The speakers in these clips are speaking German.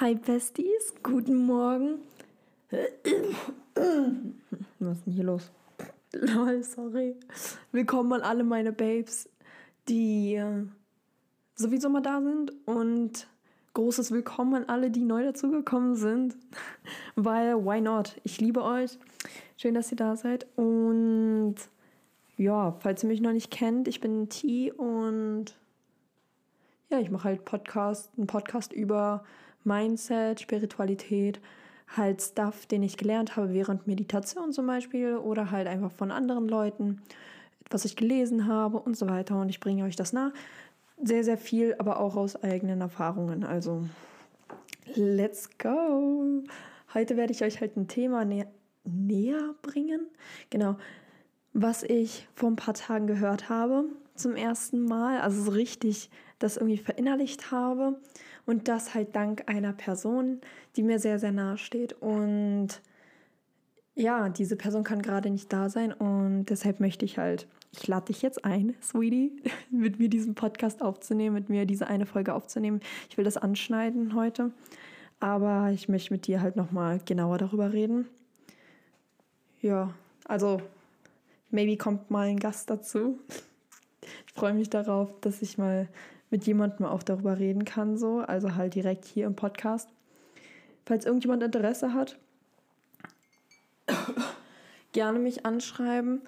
Hi Besties, guten Morgen. Was ist denn hier los? Lol, sorry. Willkommen an alle meine Babes, die äh, sowieso mal da sind und großes Willkommen an alle, die neu dazugekommen sind, weil why not? Ich liebe euch. Schön, dass ihr da seid und ja, falls ihr mich noch nicht kennt, ich bin T und ja, ich mache halt Podcast, einen Podcast über Mindset, Spiritualität, halt Stuff, den ich gelernt habe während Meditation zum Beispiel oder halt einfach von anderen Leuten, was ich gelesen habe und so weiter. Und ich bringe euch das nah. Sehr, sehr viel, aber auch aus eigenen Erfahrungen. Also, let's go! Heute werde ich euch halt ein Thema nä näher bringen. Genau, was ich vor ein paar Tagen gehört habe zum ersten Mal. Also so richtig das irgendwie verinnerlicht habe und das halt dank einer Person, die mir sehr, sehr nahe steht. Und ja, diese Person kann gerade nicht da sein und deshalb möchte ich halt, ich lade dich jetzt ein, Sweetie, mit mir diesen Podcast aufzunehmen, mit mir diese eine Folge aufzunehmen. Ich will das anschneiden heute, aber ich möchte mit dir halt nochmal genauer darüber reden. Ja, also maybe kommt mal ein Gast dazu. Ich freue mich darauf, dass ich mal mit jemandem auch darüber reden kann, so, also halt direkt hier im Podcast. Falls irgendjemand Interesse hat, gerne mich anschreiben.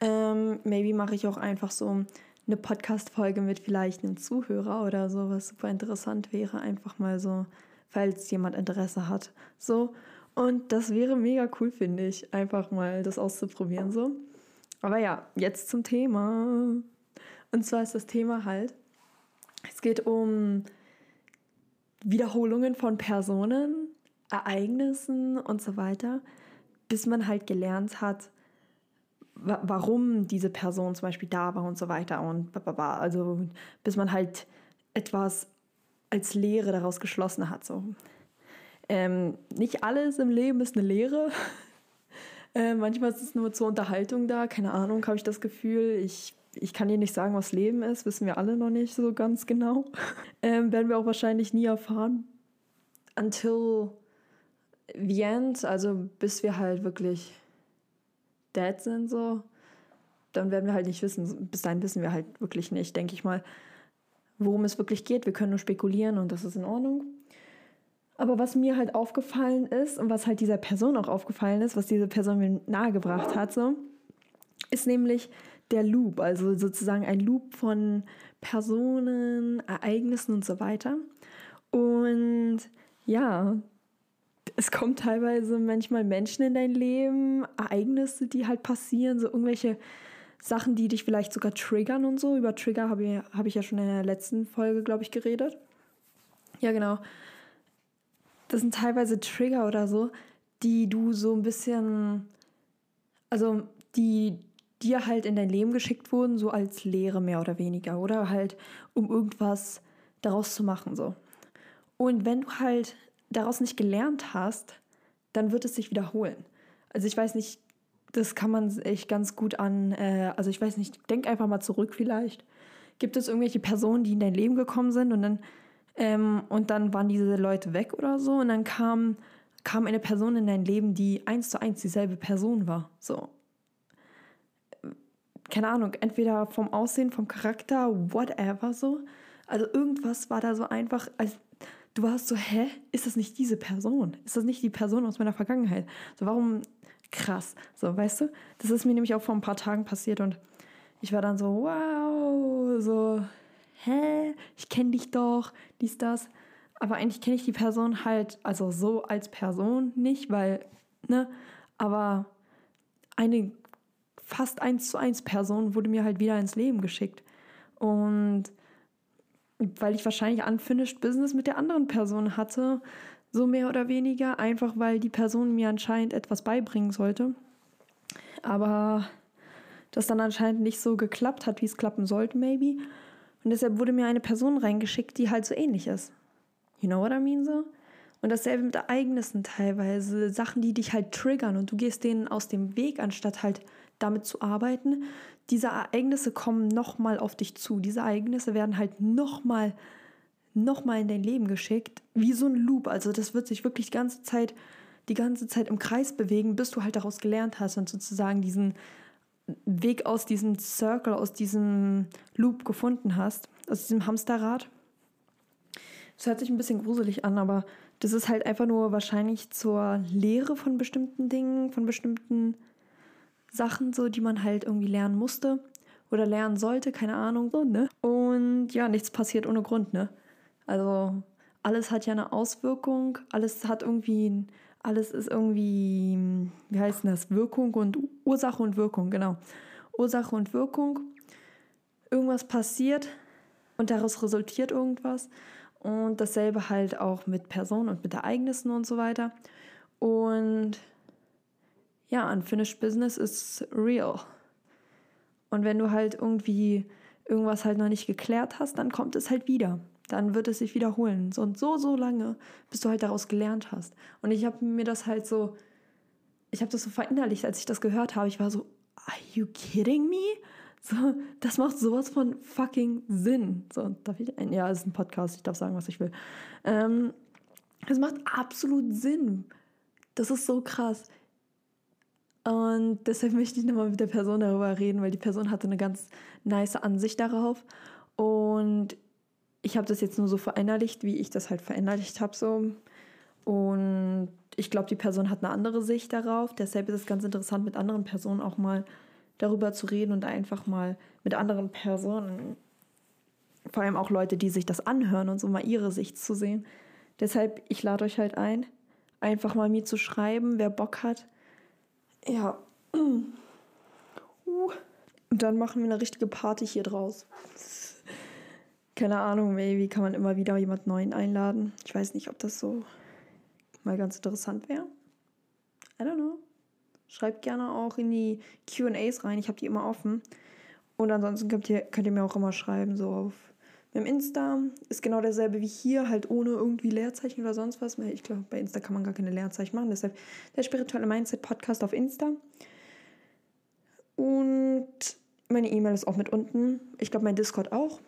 Ähm, maybe mache ich auch einfach so eine Podcast-Folge mit vielleicht einem Zuhörer oder so, was super interessant wäre. Einfach mal so, falls jemand Interesse hat. So. Und das wäre mega cool, finde ich, einfach mal das auszuprobieren. So. Aber ja, jetzt zum Thema. Und zwar ist das Thema halt, es geht um Wiederholungen von Personen, Ereignissen und so weiter, bis man halt gelernt hat, warum diese Person zum Beispiel da war und so weiter und bababa. also bis man halt etwas als Lehre daraus geschlossen hat. So. Ähm, nicht alles im Leben ist eine Lehre. äh, manchmal ist es nur zur Unterhaltung da, keine Ahnung, habe ich das Gefühl. Ich ich kann dir nicht sagen, was Leben ist, wissen wir alle noch nicht so ganz genau. Ähm, werden wir auch wahrscheinlich nie erfahren. Until the end, also bis wir halt wirklich dead sind, so. Dann werden wir halt nicht wissen. Bis dahin wissen wir halt wirklich nicht, denke ich mal, worum es wirklich geht. Wir können nur spekulieren und das ist in Ordnung. Aber was mir halt aufgefallen ist und was halt dieser Person auch aufgefallen ist, was diese Person mir nahegebracht hat, so, ist nämlich, der Loop, also sozusagen ein Loop von Personen, Ereignissen und so weiter. Und ja, es kommen teilweise manchmal Menschen in dein Leben, Ereignisse, die halt passieren, so irgendwelche Sachen, die dich vielleicht sogar triggern und so. Über Trigger habe ich, hab ich ja schon in der letzten Folge, glaube ich, geredet. Ja, genau. Das sind teilweise Trigger oder so, die du so ein bisschen, also die dir halt in dein Leben geschickt wurden, so als Lehre mehr oder weniger, oder halt um irgendwas daraus zu machen, so. Und wenn du halt daraus nicht gelernt hast, dann wird es sich wiederholen. Also ich weiß nicht, das kann man echt ganz gut an, äh, also ich weiß nicht, denk einfach mal zurück vielleicht. Gibt es irgendwelche Personen, die in dein Leben gekommen sind und dann, ähm, und dann waren diese Leute weg oder so und dann kam, kam eine Person in dein Leben, die eins zu eins dieselbe Person war. So keine Ahnung, entweder vom Aussehen, vom Charakter, whatever so. Also irgendwas war da so einfach, als du warst so, hä, ist das nicht diese Person? Ist das nicht die Person aus meiner Vergangenheit? So, warum krass? So, weißt du? Das ist mir nämlich auch vor ein paar Tagen passiert und ich war dann so, wow, so, hä, ich kenne dich doch, dies, das. Aber eigentlich kenne ich die Person halt, also so als Person nicht, weil, ne, aber eine fast eins zu eins Person wurde mir halt wieder ins Leben geschickt. Und weil ich wahrscheinlich unfinished Business mit der anderen Person hatte, so mehr oder weniger, einfach weil die Person mir anscheinend etwas beibringen sollte. Aber das dann anscheinend nicht so geklappt hat, wie es klappen sollte, maybe. Und deshalb wurde mir eine Person reingeschickt, die halt so ähnlich ist. You know what I mean so? Und dasselbe mit Ereignissen teilweise, Sachen, die dich halt triggern und du gehst denen aus dem Weg, anstatt halt damit zu arbeiten. Diese Ereignisse kommen nochmal auf dich zu. Diese Ereignisse werden halt nochmal nochmal in dein Leben geschickt, wie so ein Loop. Also das wird sich wirklich die ganze Zeit, die ganze Zeit im Kreis bewegen, bis du halt daraus gelernt hast und sozusagen diesen Weg aus diesem Circle, aus diesem Loop gefunden hast, aus diesem Hamsterrad. Das hört sich ein bisschen gruselig an, aber das ist halt einfach nur wahrscheinlich zur Lehre von bestimmten Dingen, von bestimmten Sachen, so die man halt irgendwie lernen musste oder lernen sollte, keine Ahnung, so, ne? Und ja, nichts passiert ohne Grund, ne? Also alles hat ja eine Auswirkung, alles hat irgendwie, alles ist irgendwie, wie heißt das, Wirkung und Ursache und Wirkung, genau. Ursache und Wirkung. Irgendwas passiert und daraus resultiert irgendwas. Und dasselbe halt auch mit Personen und mit Ereignissen und so weiter. Und ja, unfinished business ist real. Und wenn du halt irgendwie irgendwas halt noch nicht geklärt hast, dann kommt es halt wieder. Dann wird es sich wiederholen. Und so, so lange, bis du halt daraus gelernt hast. Und ich habe mir das halt so, ich habe das so verinnerlicht, als ich das gehört habe. Ich war so, are you kidding me? So, das macht sowas von fucking Sinn. So, darf ich ein? Ja, es ist ein Podcast, ich darf sagen, was ich will. Ähm, es macht absolut Sinn. Das ist so krass. Und deshalb möchte ich nochmal mit der Person darüber reden, weil die Person hatte eine ganz nice Ansicht darauf. Und ich habe das jetzt nur so verinnerlicht, wie ich das halt verinnerlicht habe. So. Und ich glaube, die Person hat eine andere Sicht darauf. Deshalb ist es ganz interessant, mit anderen Personen auch mal darüber zu reden und einfach mal mit anderen Personen, vor allem auch Leute, die sich das anhören und so mal ihre Sicht zu sehen. Deshalb, ich lade euch halt ein, einfach mal mir zu schreiben, wer Bock hat ja. Uh. Und dann machen wir eine richtige Party hier draus. Keine Ahnung, maybe kann man immer wieder jemand Neuen einladen. Ich weiß nicht, ob das so mal ganz interessant wäre. I don't know. Schreibt gerne auch in die QAs rein. Ich habe die immer offen. Und ansonsten könnt ihr, könnt ihr mir auch immer schreiben, so auf beim Insta ist genau derselbe wie hier, halt ohne irgendwie Leerzeichen oder sonst was. Ich glaube, bei Insta kann man gar keine Leerzeichen machen. Deshalb der spirituelle Mindset Podcast auf Insta. Und meine E-Mail ist auch mit unten. Ich glaube, mein Discord auch.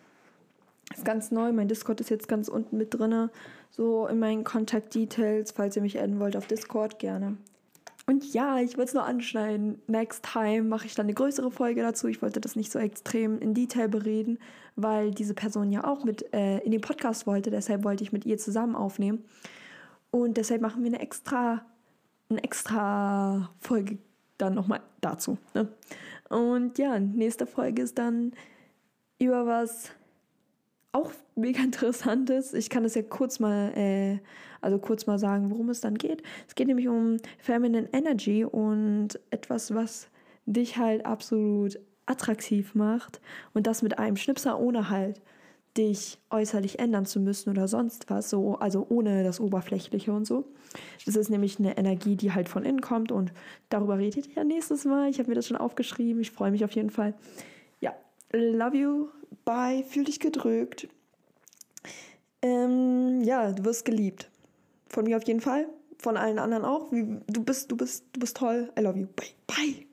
Ist ganz neu. Mein Discord ist jetzt ganz unten mit drin. So in meinen Contact Details. Falls ihr mich adden wollt auf Discord, gerne. Und ja, ich wollte es nur anschneiden. Next time mache ich dann eine größere Folge dazu. Ich wollte das nicht so extrem in Detail bereden, weil diese Person ja auch mit äh, in den Podcast wollte. Deshalb wollte ich mit ihr zusammen aufnehmen. Und deshalb machen wir eine extra, eine extra Folge dann nochmal dazu. Ne? Und ja, nächste Folge ist dann über was auch mega interessant ist. Ich kann das ja kurz mal, äh, also kurz mal sagen, worum es dann geht. Es geht nämlich um Feminine Energy und etwas, was dich halt absolut attraktiv macht und das mit einem Schnipser ohne halt dich äußerlich ändern zu müssen oder sonst was, so, also ohne das Oberflächliche und so. Das ist nämlich eine Energie, die halt von innen kommt und darüber redet ihr nächstes Mal. Ich habe mir das schon aufgeschrieben. Ich freue mich auf jeden Fall. Ja, love you, bye, fühl dich gedrückt. Ähm, ja, du wirst geliebt. Von mir auf jeden Fall. Von allen anderen auch. Du bist, du bist, du bist toll. I love you. Bye. Bye.